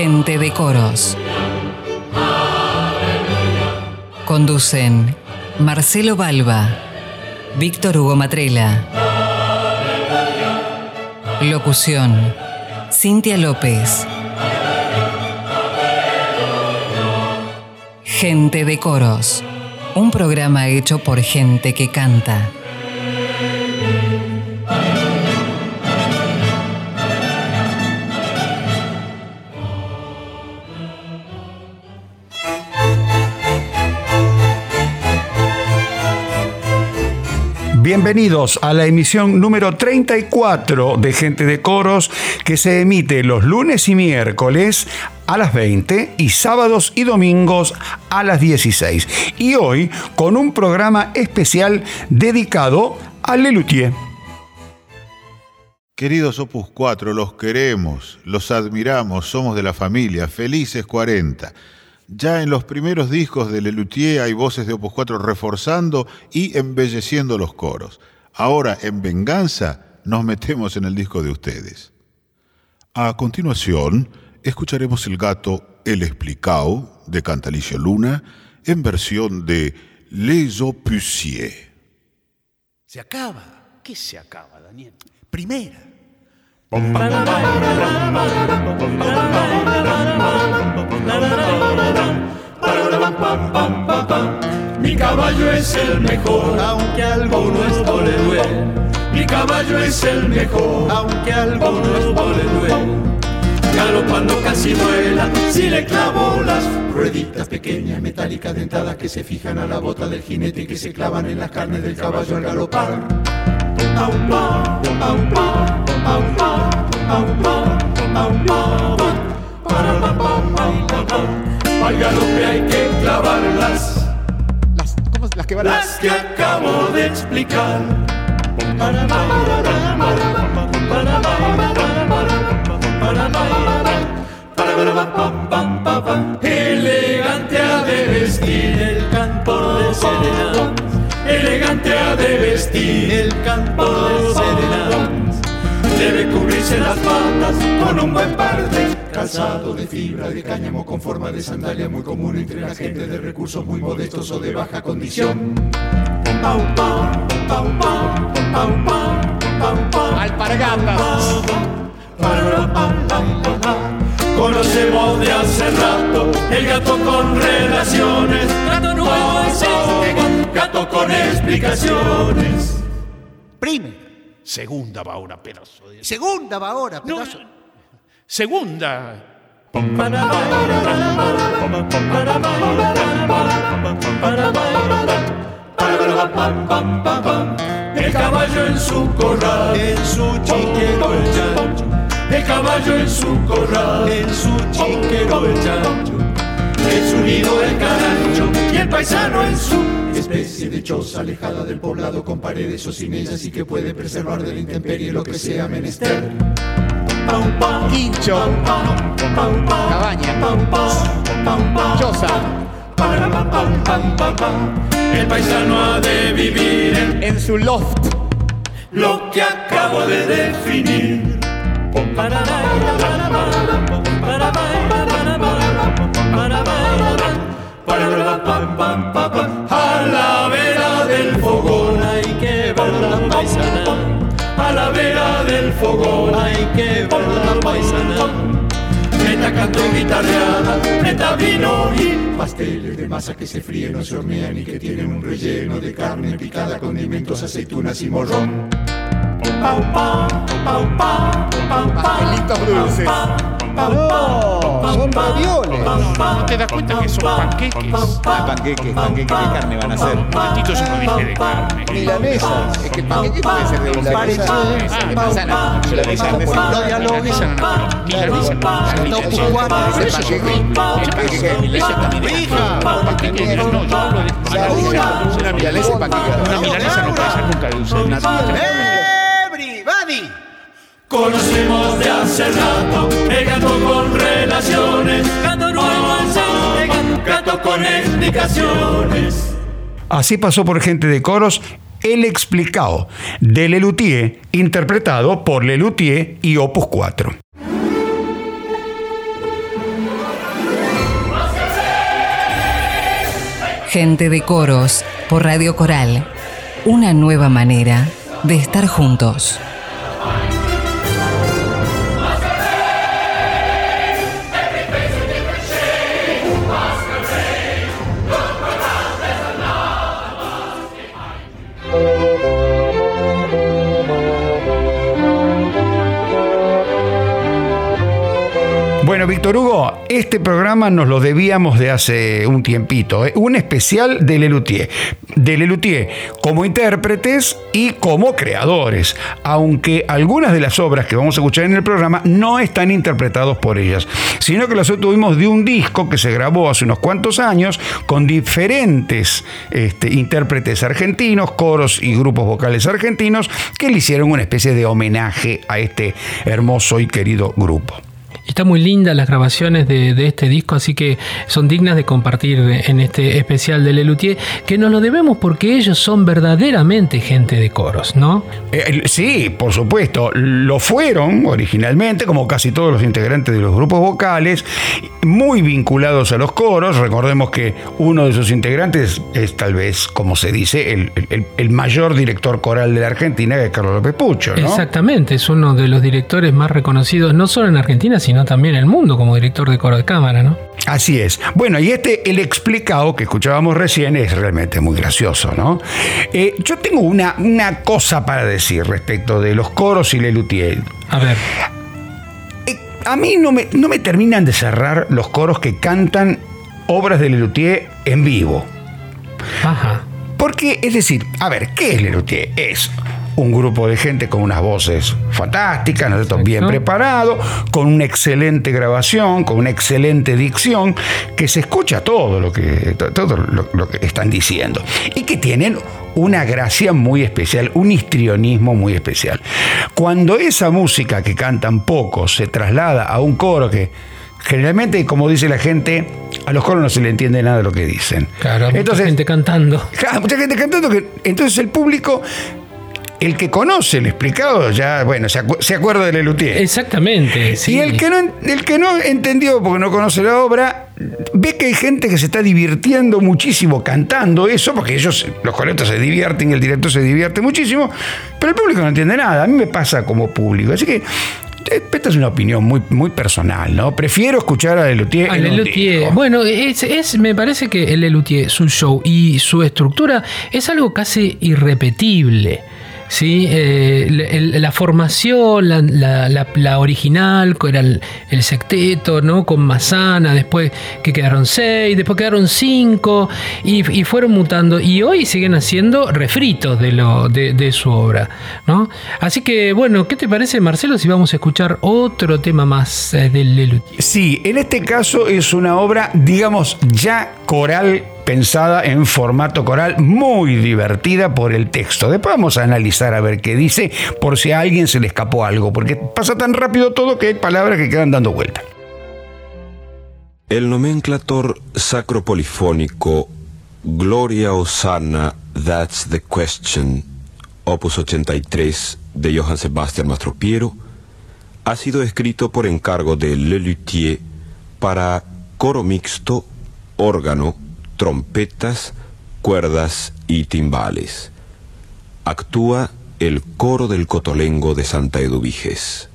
Gente de coros. Conducen Marcelo Balba, Víctor Hugo Matrela. Locución, Cintia López. Gente de coros. Un programa hecho por gente que canta. Bienvenidos a la emisión número 34 de Gente de Coros que se emite los lunes y miércoles a las 20 y sábados y domingos a las 16. Y hoy con un programa especial dedicado a Lelutier. Queridos Opus 4, los queremos, los admiramos, somos de la familia, felices 40. Ya en los primeros discos de Lelutier hay voces de Opus 4 reforzando y embelleciendo los coros. Ahora, en venganza, nos metemos en el disco de ustedes. A continuación, escucharemos el gato El Explicao de Cantalicio Luna en versión de Les Opusiers. Se acaba. ¿Qué se acaba, Daniel? Primera. Mi caballo es el mejor, aunque a algunos no le duele. Mi caballo es el mejor, aunque a algunos no le duele. Galopando casi vuela, si le clavo las rueditas pequeñas, metálicas, dentadas que se fijan a la bota del jinete y que se clavan en las carnes del caballo al galopar. Al galope. Las, ¿cómo, las que Las que acabo de explicar. Elegante ha de vestir el cantor de serenata. Elegante ha de vestir el cantor de serenata. Debe cubrirse las patas con un buen par de calzado de fibra de cáñamo con forma de sandalia muy común entre la gente de recursos muy modestos o de baja condición. Pau, pau, pau, pau, pau, pau, pau, pau, Alpargatas. Conocemos de hace rato el gato con relaciones. Gato nuevo Gato con explicaciones. Primera. Segunda va ahora, pedazo de... Segunda va ahora, No, pedazo. segunda. El caballo en su corral, En su chiquero el chancho. el caballo en su corral, En su chiquero el chancho. En su nido el carancho y el paisano en su especie de choza alejada del poblado con paredes o sin ellas y que puede preservar de la intemperie lo que sea menester. Pau, pau, Quincho. pau, pau, pau, Cabaña. pau, pau, pau, pau, Choza. El paisano ha de vivir en En su loft. lo que acabo de definir. A la vera del fogón hay que ver la paisana. A la vera del fogón hay que ver la paisana. Meta canto y guitarreada, meta vino y pasteles de masa que se fríen o se hornean y que tienen un relleno de carne picada, condimentos, aceitunas y morrón. Pau, pau, pau, pau, pau, pau, No, son ravioles. ¿No te das cuenta que son panqueques? Ah, panqueques, panqueques de carne van a ser. Momentito yo no dije de carne. Milanesas. Es que el panqueque puede ser de Milanesa. milanesa, de manzana. Milanesa de No dialogues. Milanesa no, milanesa Milanesa pues, de milanesa. No, yo hablo de Una. una Milanesa y panqueque. Una milanesa no puede ser nunca dulce. Everybody. Conocemos de hace rato el gato con relaciones, gato nuevo oh, gato con explicaciones. Así pasó por gente de coros El explicado de Lelutier, interpretado por Lelutier y Opus 4. Gente de coros por Radio Coral. Una nueva manera de estar juntos. Víctor Hugo, este programa nos lo debíamos de hace un tiempito, ¿eh? un especial de Lelutier. De Lelutier como intérpretes y como creadores, aunque algunas de las obras que vamos a escuchar en el programa no están interpretados por ellas, sino que las obtuvimos de un disco que se grabó hace unos cuantos años con diferentes este, intérpretes argentinos, coros y grupos vocales argentinos que le hicieron una especie de homenaje a este hermoso y querido grupo. Está muy linda las grabaciones de, de, este disco, así que son dignas de compartir en este especial de Lelutier, que nos lo debemos porque ellos son verdaderamente gente de coros, ¿no? Eh, sí, por supuesto, lo fueron originalmente, como casi todos los integrantes de los grupos vocales, muy vinculados a los coros. Recordemos que uno de sus integrantes es tal vez, como se dice, el, el, el mayor director coral de la Argentina, que es Carlos López Pucho. ¿no? Exactamente, es uno de los directores más reconocidos, no solo en Argentina, sino también el mundo como director de coro de cámara, ¿no? Así es. Bueno, y este, el explicado que escuchábamos recién, es realmente muy gracioso, ¿no? Eh, yo tengo una, una cosa para decir respecto de los coros y Lelutier. A ver. Eh, a mí no me, no me terminan de cerrar los coros que cantan obras de Lelutier en vivo. Ajá. Porque, es decir, a ver, ¿qué es Lelutier? Es un grupo de gente con unas voces fantásticas, ¿no? bien preparado, con una excelente grabación, con una excelente dicción, que se escucha todo lo que, todo lo, lo que están diciendo y que tienen una gracia muy especial, un histrionismo muy especial. Cuando esa música que cantan pocos se traslada a un coro que generalmente, como dice la gente, a los coros no se le entiende nada de lo que dicen. Claro, mucha gente cantando. Claro, mucha gente cantando que entonces el público el que conoce el explicado ya, bueno, se, acu se acuerda de Lelutier. Exactamente. Sí. Y el que, no, el que no entendió porque no conoce la obra, ve que hay gente que se está divirtiendo muchísimo cantando eso, porque ellos, los coletos se divierten, el director se divierte muchísimo, pero el público no entiende nada. A mí me pasa como público. Así que esta es una opinión muy, muy personal, ¿no? Prefiero escuchar a Lelutier. A Lelutier. Bueno, es, es, me parece que el Lelutier, su show y su estructura es algo casi irrepetible. ¿Sí? Eh, la, la, formación, la, la, la, original, era el, el, secteto, ¿no? Con Mazana, después que quedaron seis, después quedaron cinco, y, fueron mutando, y hoy siguen haciendo refritos de, lo, de, su obra, ¿no? Así que, bueno, ¿qué te parece, Marcelo, si vamos a escuchar otro tema más eh, del Lelutier? Sí, en este caso es una obra, digamos, ya coral pensada en formato coral, muy divertida por el texto. Después vamos a analizar a ver qué dice, por si a alguien se le escapó algo, porque pasa tan rápido todo que hay palabras que quedan dando vuelta. El nomenclator sacropolifónico Gloria Osana, That's the Question, opus 83 de Johann Sebastian Mastropiero, ha sido escrito por encargo de Lelutier para coro mixto, órgano, trompetas, cuerdas y timbales. Actúa el coro del Cotolengo de Santa Eduviges.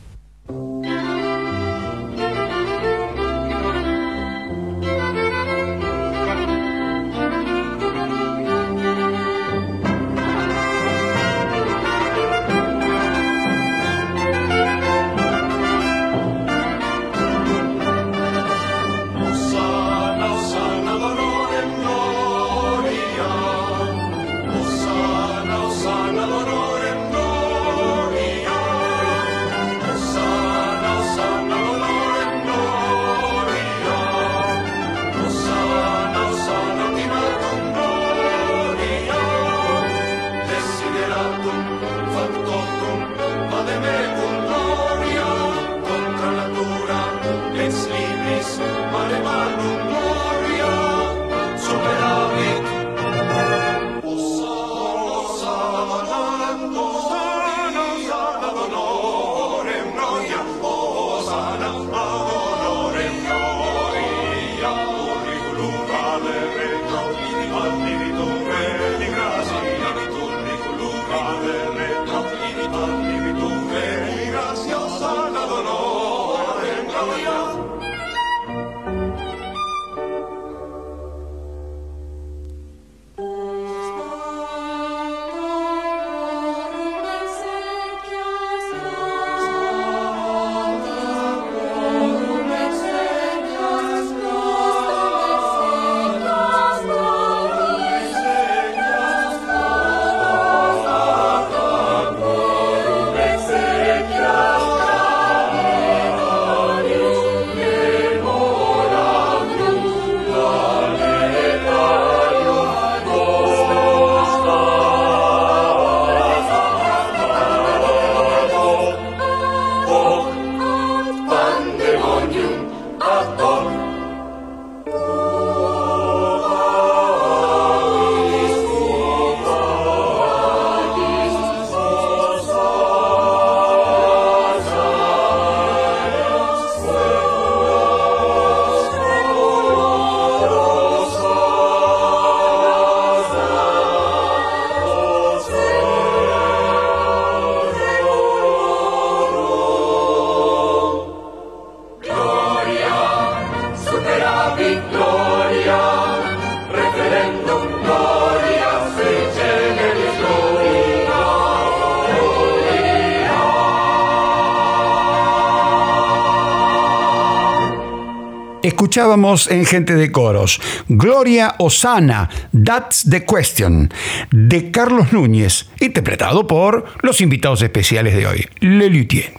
Escuchábamos en Gente de Coros Gloria Osana, That's the Question, de Carlos Núñez, interpretado por los invitados especiales de hoy, Le Luthier.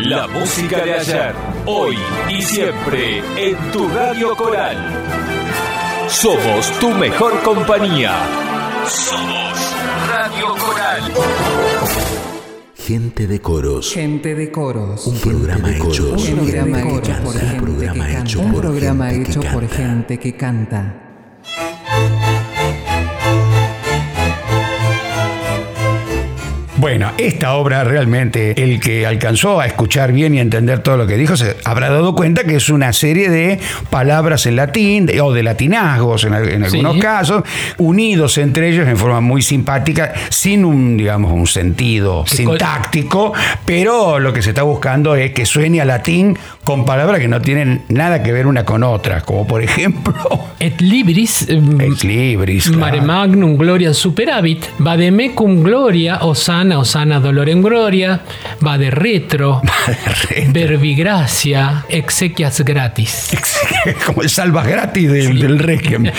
La música de ayer, hoy y siempre en tu radio coral. Somos tu mejor compañía. Somos Radio Coral. Gente de coros. Gente de coros. Un programa hecho Un por programa gente que hecho por canta. Un programa hecho por gente que hecho por canta. Bueno, esta obra realmente, el que alcanzó a escuchar bien y entender todo lo que dijo, se habrá dado cuenta que es una serie de palabras en latín de- o de latinazgos en, en algunos Sí. casos, unidos entre ellos en forma muy simpática, sin un, digamos, un sentido sintáctico, pero lo que se está buscando es que suene a latín con palabras que no tienen nada que ver una con otra, como por ejemplo Et libris, em, ex libris. claro. mare magnum gloria superavit, va de mecum gloria, osana, osana dolorem gloria, va de retro, verbigracia, exequias gratis. como el salvas gratis del, del Requiem.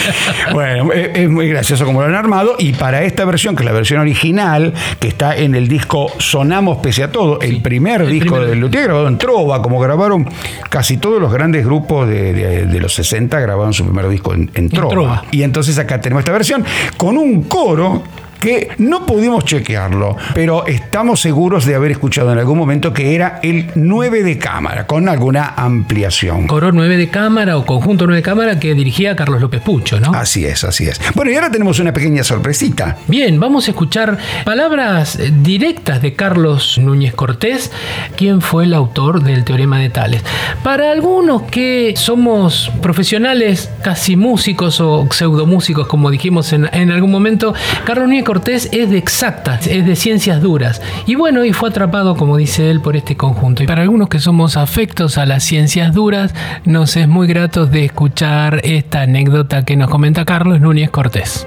Bueno, es, es muy gracioso como lo han armado. Y para esta versión, que es la versión original, que está en el disco Sonamos Pese a Todo, el primer el disco primero. del Luthier grabado en Trova, como grabaron casi todos los grandes grupos de, de- de los 60, grabaron su primer disco en, en Trova. Trova. Y entonces acá tenemos esta versión con un coro que no pudimos chequearlo, pero estamos seguros de haber escuchado en algún momento que era el 9 de cámara, con alguna ampliación. Coro 9 de cámara o conjunto 9 de cámara que dirigía Carlos López Pucho, ¿no? Así es, así es. Bueno, y ahora tenemos una pequeña sorpresita. Bien, vamos a escuchar palabras directas de Carlos Núñez Cortés, quien fue el autor del Teorema de Tales. Para algunos que somos profesionales, casi músicos o pseudomúsicos, como dijimos en, en algún momento, Carlos Núñez Cortés es de exactas, es de ciencias duras. Y bueno, y fue atrapado, como dice él, por este conjunto. Y para algunos que somos afectos a las ciencias duras, nos es muy grato de escuchar esta anécdota que nos comenta Carlos Núñez Cortés.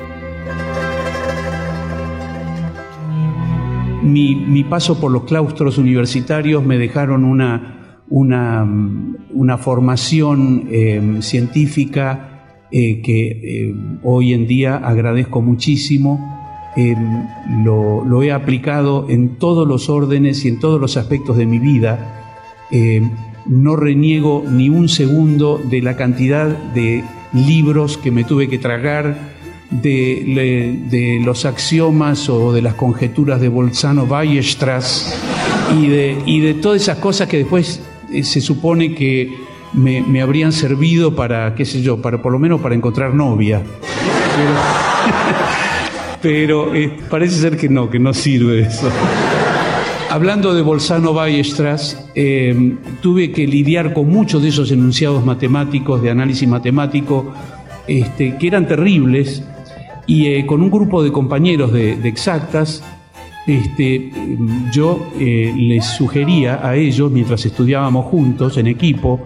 mi, paso por los claustros universitarios me dejaron una, una, mm, formación eh, científica eh, que eh, hoy en día agradezco muchísimo. Eh, lo, lo he aplicado en todos los órdenes y en todos los aspectos de mi vida. Eh, no reniego ni un segundo de la cantidad de libros que me tuve que tragar, de, de los axiomas o de las conjeturas de Bolzano Weierstrass y de, y de todas esas cosas que después eh, se supone que me, me habrían servido para, qué sé yo, para por lo menos para encontrar novia. Pero, pero, eh, parece ser que no, que no sirve eso. Hablando de Bolzano Weierstrass, eh, tuve que lidiar con muchos de esos enunciados matemáticos, de análisis matemático, este, que eran terribles, y eh, con un grupo de compañeros de, exactas, este, yo eh, les sugería a ellos, mientras estudiábamos juntos en equipo,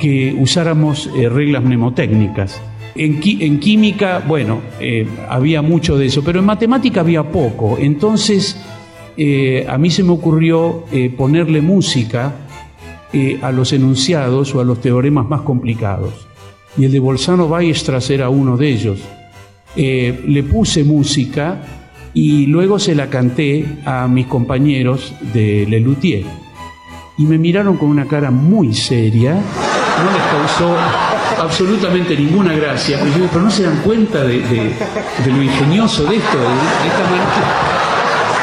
que usáramos reglas mnemotécnicas. En, en química, bueno, eh, había mucho de eso, pero en matemática había poco. Entonces, eh, a mí se me ocurrió eh, ponerle música eh, a los enunciados o a los teoremas más complicados. Y el de Bolzano Weierstrass era uno de ellos. Eh, le puse música y luego se la canté a mis compañeros de Lelutier. Y me miraron con una cara muy seria, no les causó absolutamente ninguna gracia, pero, no se dan cuenta de, lo ingenioso de esto,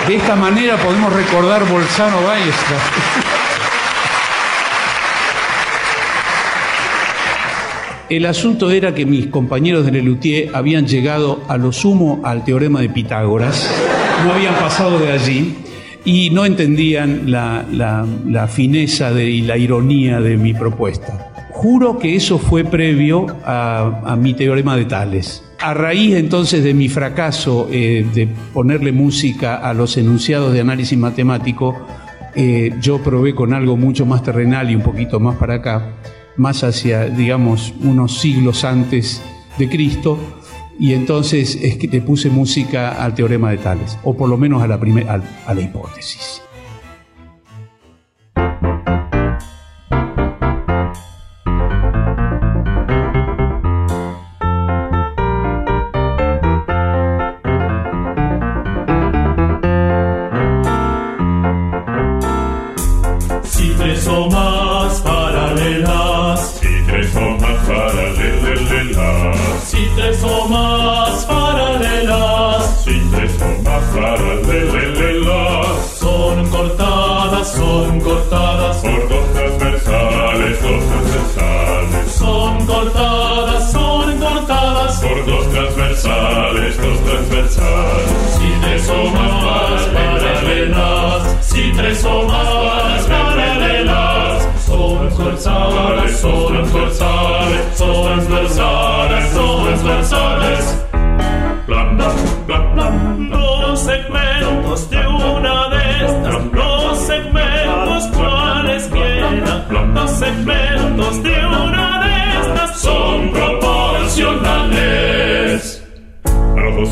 de, esta manera. Podemos recordar Bolzano Weierstrass. El asunto era que mis compañeros de Lelutier habían llegado a lo sumo al teorema de Pitágoras, no habían pasado de allí y no entendían la, fineza y la ironía de mi propuesta. Juro que eso fue previo a, a mi teorema de Tales. A raíz entonces de mi fracaso eh, de ponerle música a los enunciados de análisis matemático, eh, yo probé con algo mucho más terrenal y un poquito más para acá, más hacia, digamos, unos siglos antes de Cristo, y entonces es que te puse música al teorema de Tales, o por lo menos a la, primer- al- a la hipótesis.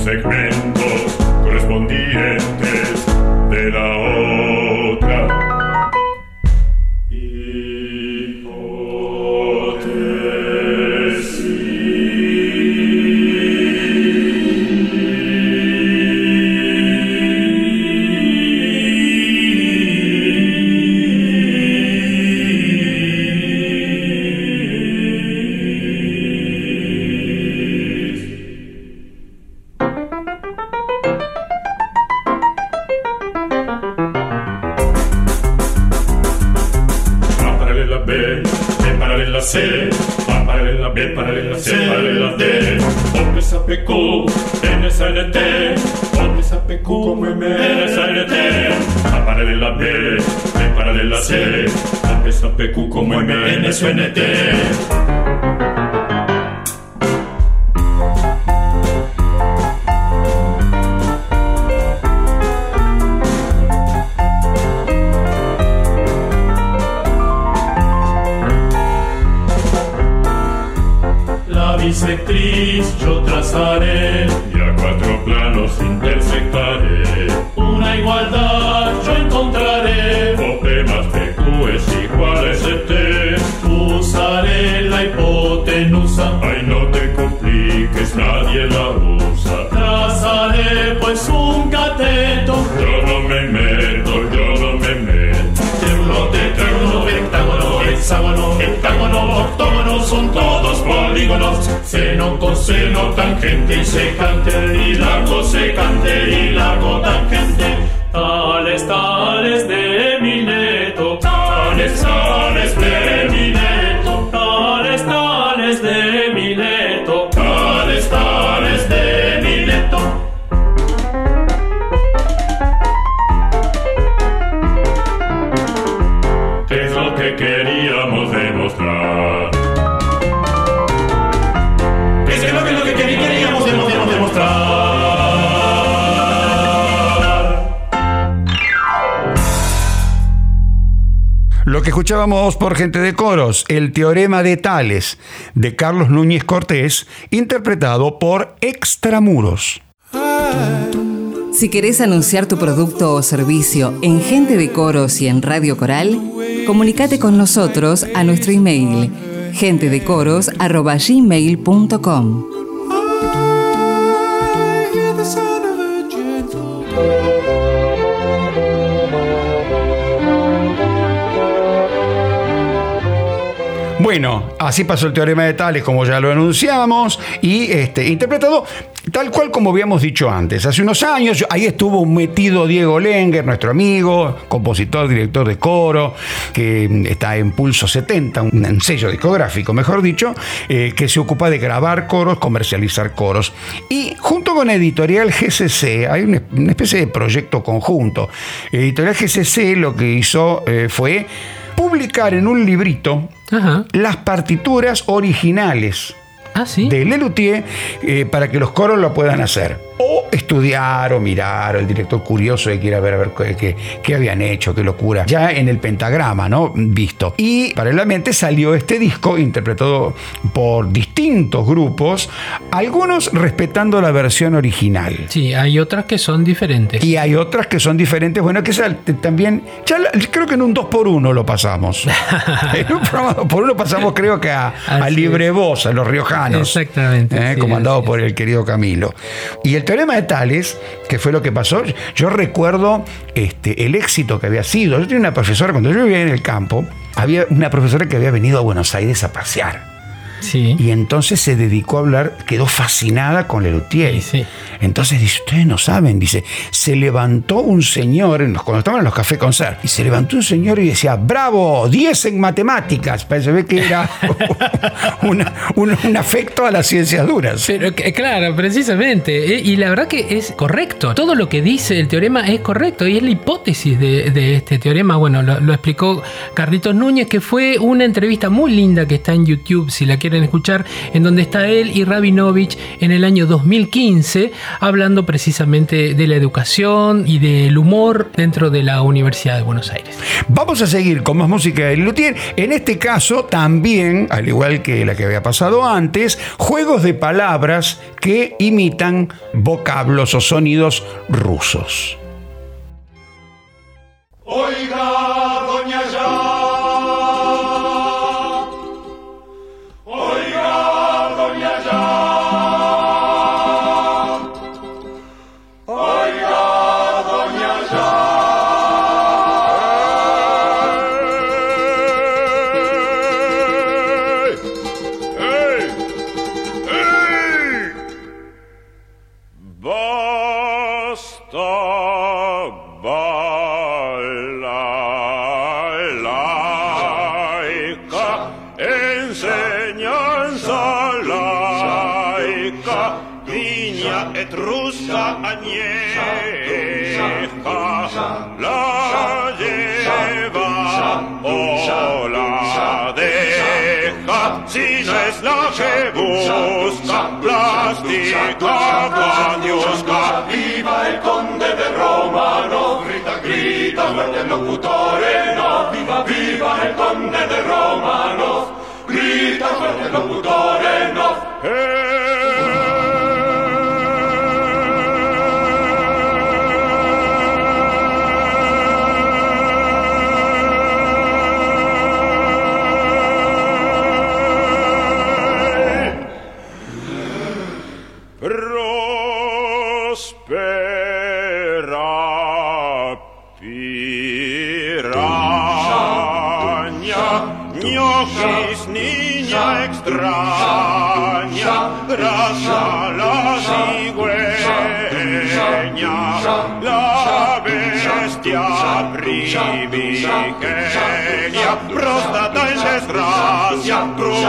Cosmic Man. MNSNT. La secante, y largo, secante, y largo, tangente. Escuchábamos por gente de coros, el teorema de Tales de Carlos Núñez Cortés, interpretado por Extramuros. Si querés anunciar tu producto o servicio en Gente de Coros y en Radio Coral, comunícate con nosotros a nuestro email gentedecoros@gmail.com. Bueno, así pasó el teorema de Tales, como ya lo anunciamos, y este, interpretado tal cual como habíamos dicho antes. Hace unos años, ahí estuvo metido Diego Lenger, nuestro amigo, compositor, director de coro, que está en Pulso 70, un, sello discográfico, mejor dicho, eh, que se ocupa de grabar coros, comercializar coros. Y junto con Editorial GCC, hay una, una especie de proyecto conjunto. Editorial GCC lo que hizo eh, fue publicar en un librito las partituras originales de Lelutier eh, para que los coros lo puedan hacer. O estudiar o mirar, o el director curioso que quiera ver a ver qué, qué- habían hecho, qué locura. Ya en el pentagrama, ¿no? Visto. Y paralelamente salió este disco interpretado por distintos grupos, algunos respetando la versión original. Sí, hay otras que son diferentes. Y hay otras que son diferentes. Bueno, que también. Ya la- creo que en un 2x1 lo pasamos. en un programa 2x1 pasamos, creo que a, a Libre Voz, a los riojanos. Exactamente, eh, sí, comandado por el querido Camilo. Y el teorema de Tales, que fue lo que pasó, yo recuerdo este, el éxito que había sido. Yo tenía una profesora, cuando yo vivía en el campo, había una profesora que había venido a Buenos Aires a pasear. Y entonces se dedicó a hablar, quedó fascinada con Lelutier. Entonces dice, ustedes no saben, dice, se levantó un señor, cuando estaban en los cafés concert, y se levantó un señor y decía, bravo, 10 en matemáticas. Pues se ve que era una- un, un afecto a las ciencias duras. Pero que- claro, precisamente. eh, Y la verdad que es correcto. Todo lo que dice el teorema es correcto. Y es la hipótesis de, de este teorema. Bueno, lo, lo explicó Carlitos Núñez, que fue una entrevista muy linda que está en YouTube. Si la quieren quieren escuchar, en donde está él y Rabinovich en el año 2015 hablando precisamente de la educación y del humor dentro de la Universidad de Buenos Aires. Vamos a seguir con más música de Luthier. En este caso también, al igual que la que había pasado antes, juegos de palabras que imitan vocablos o sonidos rusos. Oiga, la que busca, plástica, guaniusca, viva el conde de Romano, grita, grita, fuerte el locutore, no, viva, viva el conde de Romano, grita, fuerte el locutore, no.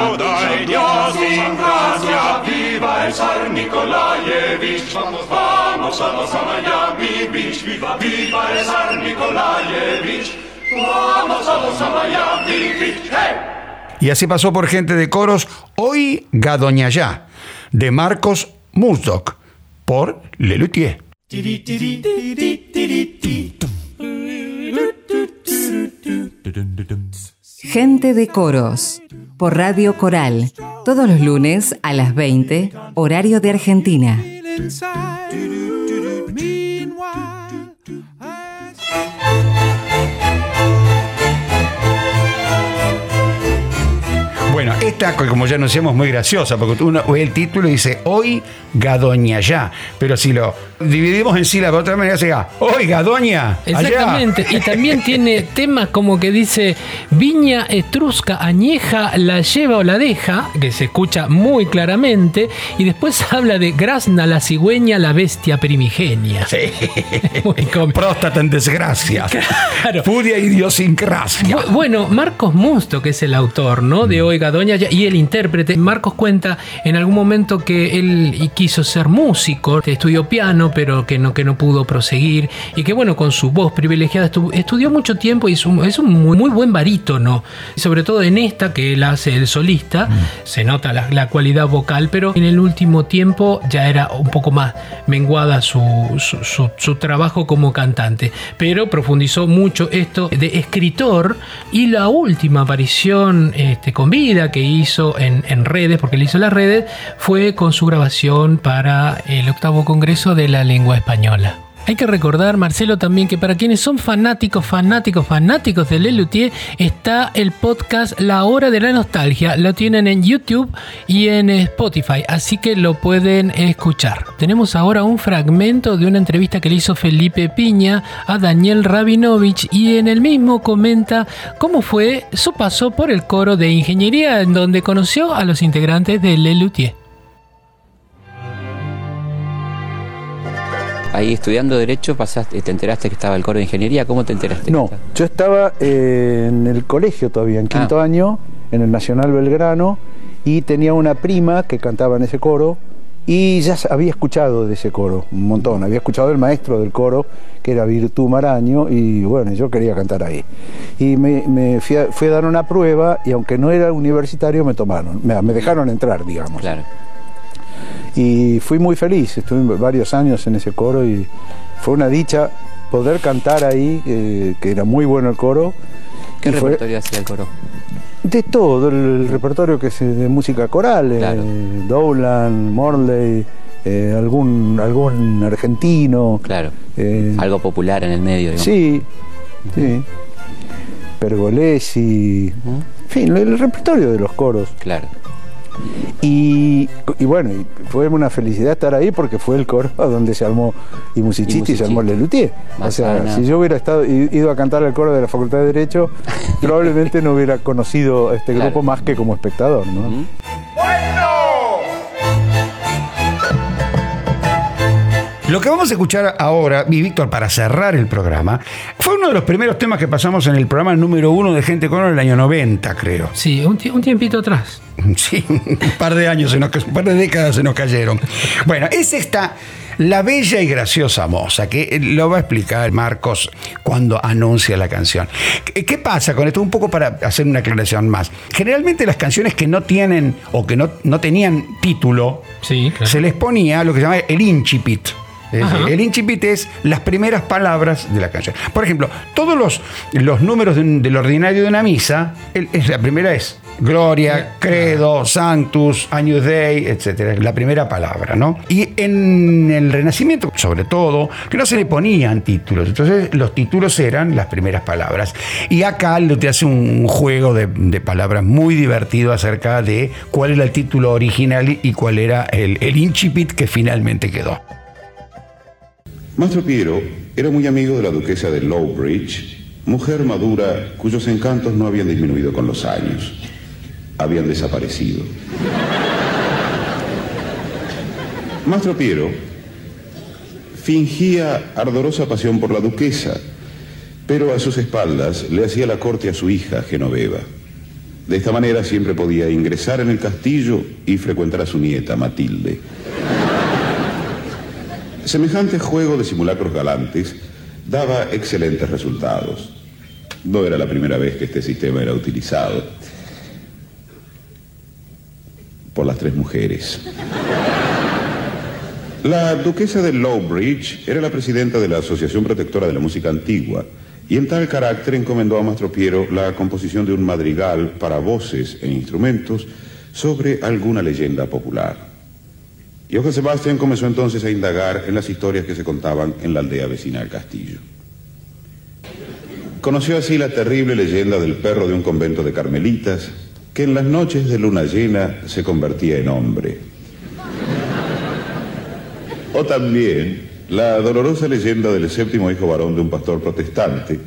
Cruda y Dios. sin gracia, viva el zar Nikolaevich, vamos, vamos, vamos a Miami Beach, viva, viva el zar Nikolaevich, vamos, vamos a Miami Beach, hey! Y así pasó por gente de coros Hoy Gadoñayá, de Marcos Murdoch, por Lelutier. Gente de Coros, por Radio Coral, todos los lunes a las 20, horario de Argentina. Esta, como ya anunciamos, muy graciosa, porque uno ve el título y dice Hoy Gadoñayá. Pero si lo dividimos en sílabas de otra manera, sería Hoy Gadoña. allá". Exactamente, y también tiene temas como que dice viña etrusca añeja la lleva o la deja, que se escucha muy claramente, y después habla de Grasna la cigüeña, la bestia primigenia. Muy cómico. Próstata en desgracia. Claro. Furia idiosincrasia. Bu- Bueno, Marcos Musto, que es el autor, ¿no? De Oiga Doña Ya- y el intérprete. Marcos cuenta en algún momento que él quiso ser músico, estudió piano, pero que no, que no pudo proseguir. Y que, bueno, con su voz privilegiada estu- estudió mucho tiempo y es un, es un muy, muy buen barítono. Sobre todo en esta que él hace el solista, se nota la, la cualidad vocal, pero en el último tiempo ya era un poco más menguada su, su- su- su trabajo como cantante. Pero profundizó mucho esto de escritor y la última aparición este, con vida que hizo en, en redes, porque él hizo las redes, fue con su grabación para el octavo Congreso de la Lengua Española. Hay que recordar, Marcelo, también que para quienes son fanáticos, fanáticos, fanáticos de Lelutier, está el podcast La Hora de la Nostalgia. Lo tienen en YouTube y en Spotify, así que lo pueden escuchar. Tenemos ahora un fragmento de una entrevista que le hizo Felipe Piña a Daniel Rabinovich y en el mismo comenta cómo fue su paso por el coro de ingeniería en donde conoció a los integrantes de Lelutier. Ahí estudiando Derecho pasaste, te enteraste que estaba el coro de ingeniería. ¿Cómo te enteraste? No, yo estaba eh, en el colegio todavía, en quinto Ah. año, en el Nacional Belgrano, y tenía una prima que cantaba en ese coro, Y ya había escuchado de ese coro, un montón. Había escuchado del maestro del coro, que era Virtu Maraño, y bueno, yo quería cantar ahí. Y me, me fui, a, fui, a, dar una prueba, y aunque no era universitario, me tomaron, me, me dejaron entrar, digamos. Claro. Y fui muy feliz, estuve varios años en ese coro y fue una dicha poder cantar ahí, eh, que era muy bueno el coro. ¿Qué fue- repertorio hacía el coro? De todo, el, el repertorio que es de música coral, eh, Dowland, Morley, eh, algún, algún argentino. Claro. Algo popular en el medio. digamos. Sí, sí. Pergolesi, en fin, el repertorio de los coros. Claro. Y, y bueno, y fue una felicidad estar ahí porque fue el coro donde se armó y Musicisti y se armó Lelutier. O sea, si yo hubiera estado ido a cantar al coro de la Facultad de Derecho, probablemente no hubiera conocido a este grupo más que como espectador, ¿no? Lo que vamos a escuchar ahora, y Víctor, para cerrar el programa, fue uno de los primeros temas que pasamos en el programa número uno de Gente con en el año 90, creo. Sí, un, tie- un tiempito atrás. Sí, un par de años, se nos, un par de décadas se nos cayeron. Bueno, es esta, la bella y graciosa moza, que eh, lo va a explicar Marcos cuando anuncia la canción. ¿Qué, pasa con esto? Un poco para hacer una aclaración más. Generalmente las canciones que no tienen o que no, no tenían título, se les ponía lo que se llama el incipit. Ajá. el incipit es las primeras palabras de la canción. Por ejemplo, todos los, los números de un- del ordinario de una misa, el- es, la primera es Gloria, Credo, Sanctus, Agnus Dei, etc. La primera palabra, ¿no? Y en el Renacimiento, sobre todo, que no se le ponían títulos. Entonces, los títulos eran las primeras palabras. Y acá lo te hace un juego de, de palabras muy divertido acerca de cuál era el título original y cuál era el, el incipit que finalmente quedó. Mastro Piero era muy amigo de la duquesa de Lowbridge, mujer madura cuyos encantos no habían disminuido con los años, habían desaparecido. Mastro Piero fingía ardorosa pasión por la duquesa, pero a sus espaldas le hacía la corte a su hija, Genoveva. De esta manera siempre podía ingresar en el castillo y frecuentar a su nieta, Matilde. Semejante juego de simulacros galantes daba excelentes resultados. No era la primera vez que este sistema era utilizado por las tres mujeres. La duquesa de Lowbridge era la presidenta de la Asociación Protectora de la Música Antigua y en tal carácter encomendó a Mastro Piero la composición de un madrigal para voces e instrumentos sobre alguna leyenda popular. Johann Sebastian comenzó entonces a indagar en las historias que se contaban en la aldea vecina del castillo. Conoció así la terrible leyenda del perro de un convento de carmelitas que en las noches de luna llena se convertía en hombre. O también la dolorosa leyenda del séptimo hijo varón de un pastor protestante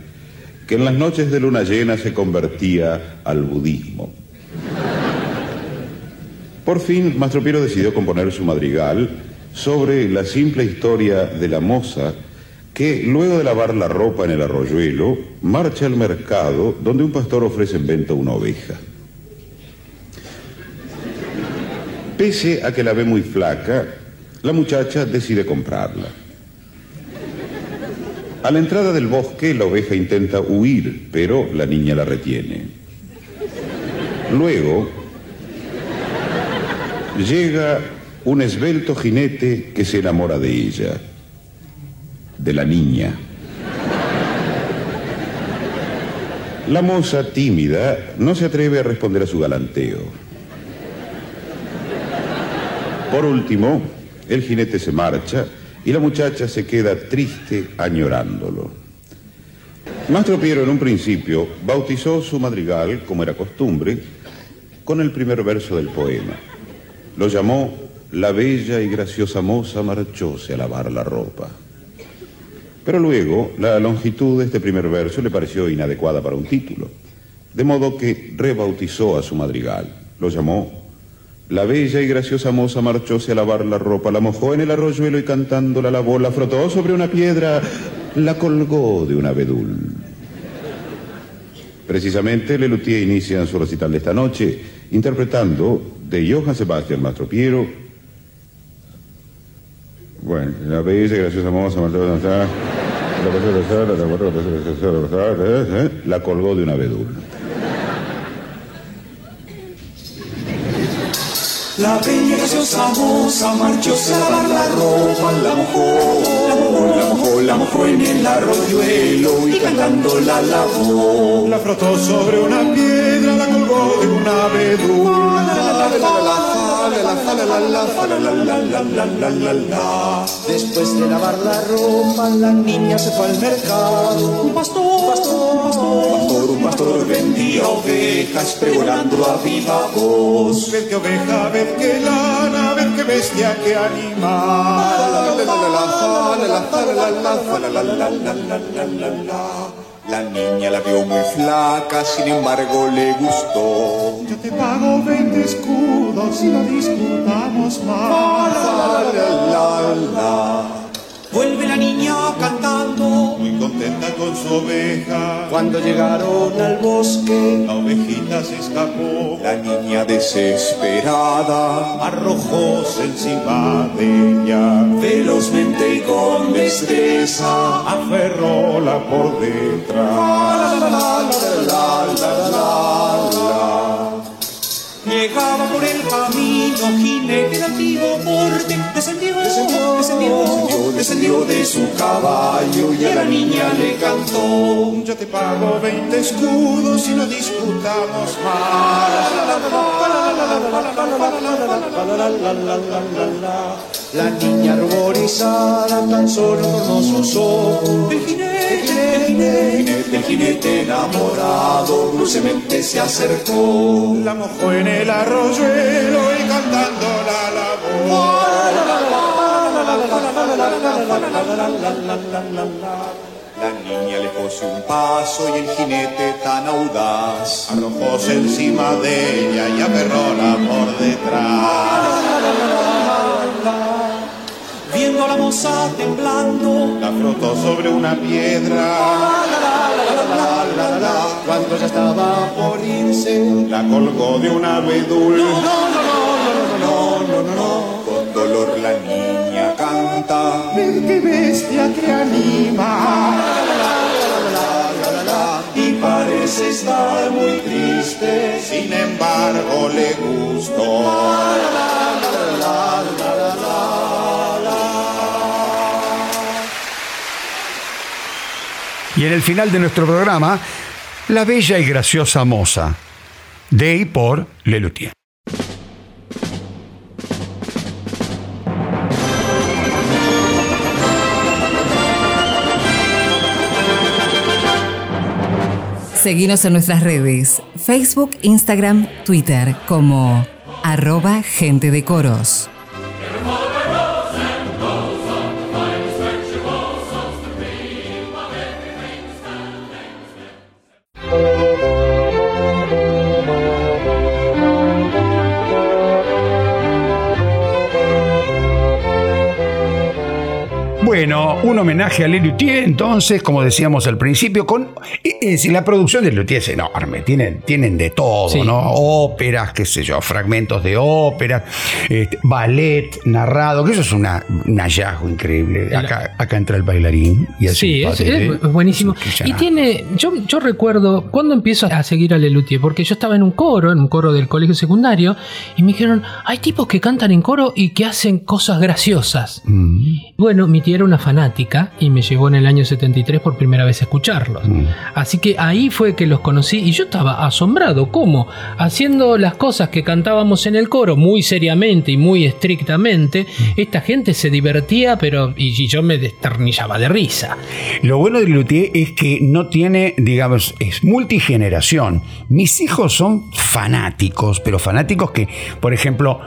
que en las noches de luna llena se convertía al budismo. Por fin, Mastro Piero decidió componer su madrigal sobre la simple historia de la moza que, luego de lavar la ropa en el arroyuelo, marcha al mercado donde un pastor ofrece en venta una oveja. Pese a que la ve muy flaca, la muchacha decide comprarla. A la entrada del bosque, la oveja intenta huir, pero la niña la retiene. Luego, llega un esbelto jinete que se enamora de ella, de la niña. La moza tímida no se atreve a responder a su galanteo. Por último, el jinete se marcha y la muchacha se queda triste añorándolo. Mastro Piero en un principio bautizó su madrigal, como era costumbre, con el primer verso del poema. Lo llamó La bella y graciosa moza marchóse a lavar la ropa. Pero luego la longitud de este primer verso le pareció inadecuada para un título, de modo que rebautizó a su madrigal. Lo llamó La bella y graciosa moza marchóse a lavar la ropa, la mojó en el arroyuelo y cantando la lavó, la frotó sobre una piedra, la colgó de un abedul. Precisamente, Lelutier inicia su recital de esta noche interpretando de Johann Sebastian Mastropiero Bueno, la bella, graciosa moza, la colgó de una abedul. La bella graciosa moza marchóse a lavar la ropa, la mojó, la mojó, la mojó, en el arroyuelo y cantando la lavó. La frotó sobre una piedra, la colgó de una abedul. Después de lavar la ropa, la niña se fue al mercado. Un pastor, pastor, pastor, pastor, un pastor vendía ovejas, pregonando a viva voz. Ved que oveja, ved que lana, ved que bestia, que animal. La niña la vio muy flaca, sin embargo le gustó. Yo te pago 20 escudos si no disputamos más. Vuelve la niña cantando, muy contenta con su oveja. Cuando llegaron al bosque, la ovejita se escapó. La niña desesperada arrojóse encima de ella. Velozmente y con destreza, aferróla por detrás. Llegaba por el camino, jinete antiguo porte, descendió, descendió, descendió, descendió de su caballo y a la niña le cantó. Yo te pago 20 escudos y no disputamos más. La niña ruborizada tan solo tornó sus ojos. El jinete, el jinete, el jinete enamorado dulcemente se acercó. La mojó en el arroyuelo La niña alejóse un paso y el jinete tan audaz arrojóse encima de ella y aferróla por detrás. Viendo a la moza temblando, la frotó sobre una piedra. Cuando ya estaba por irse, la colgó de un abedul. No, no, no, no, no, no, no, dolor la niña canta. ¡Qué bestia que anima! Y parece estar muy triste, sin embargo le gustó. Y en el final de nuestro programa, La bella y graciosa moza, de y por Lelutier. Seguinos en nuestras redes, Facebook, Instagram, Twitter, como arroba gente de coros. Bueno, un homenaje a Lelutier, entonces, como decíamos al principio, con es la producción de Lelutier es enorme, tienen, tienen de todo, Sí. ¿no? Óperas, qué sé yo, fragmentos de óperas, este, ballet narrado, que eso es una, un hallazgo increíble. Acá, acá entra el bailarín y hace Sí, es, buenísimo. Y tiene, yo, yo recuerdo cuando empiezo a seguir a Lelutier, porque yo estaba en un coro, en un coro del colegio secundario, y me dijeron, hay tipos que cantan en coro y que hacen cosas graciosas. Mm. Bueno, mi tía era una fanática y me llevó en el año 73 por primera vez a escucharlos. Mm. Así que ahí fue que los conocí y yo estaba asombrado. ¿Cómo? Haciendo las cosas que cantábamos en el coro muy seriamente y muy estrictamente, esta gente se divertía, pero y, y yo me desternillaba de risa. Lo bueno de Luthier es que no tiene, digamos, es multigeneración. Mis hijos son fanáticos, pero fanáticos que, por ejemplo,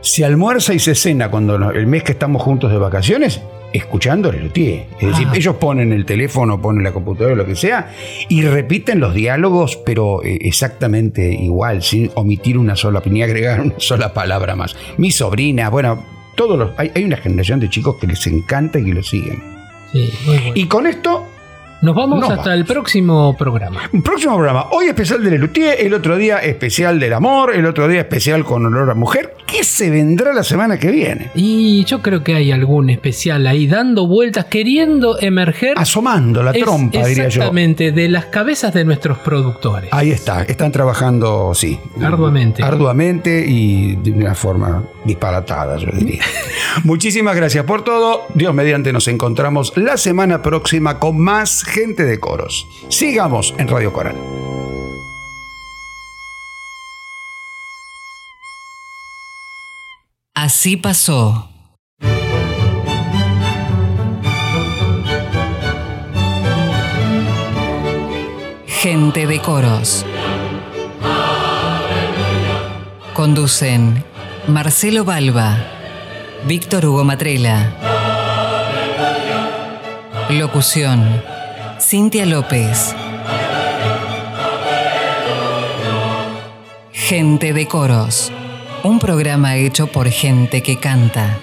se almuerza y se cena cuando el mes que estamos juntos de vacaciones, escuchando Luthier. Es decir, Ah. ellos ponen el teléfono, ponen la computadora, lo que sea, y repiten los diálogos, pero eh, exactamente igual, sin omitir una sola, ni agregar una sola palabra más. Mi sobrina, bueno, todos los, hay, hay una generación de chicos que les encanta y que lo siguen. Sí, muy bueno. Y con esto Nos vamos hasta el próximo programa. Próximo programa. Hoy especial de Lelutier, el otro día especial del amor, el otro día especial con olor a mujer. ¿Qué se vendrá la semana que viene? Y yo creo que hay algún especial ahí dando vueltas, queriendo emerger. Asomando la trompa, diría yo. Exactamente, de las cabezas de nuestros productores. Ahí está, están trabajando, sí. Arduamente. Arduamente y de una forma disparatada, yo diría. Muchísimas gracias por todo. Dios mediante nos encontramos la semana próxima con más gente de coros. Sigamos en Radio Coral. Así pasó. Gente de coros. Conducen Marcelo Balba, Víctor Hugo Matrela. Locución, Cintia López. Gente de coros. Un programa hecho por gente que canta.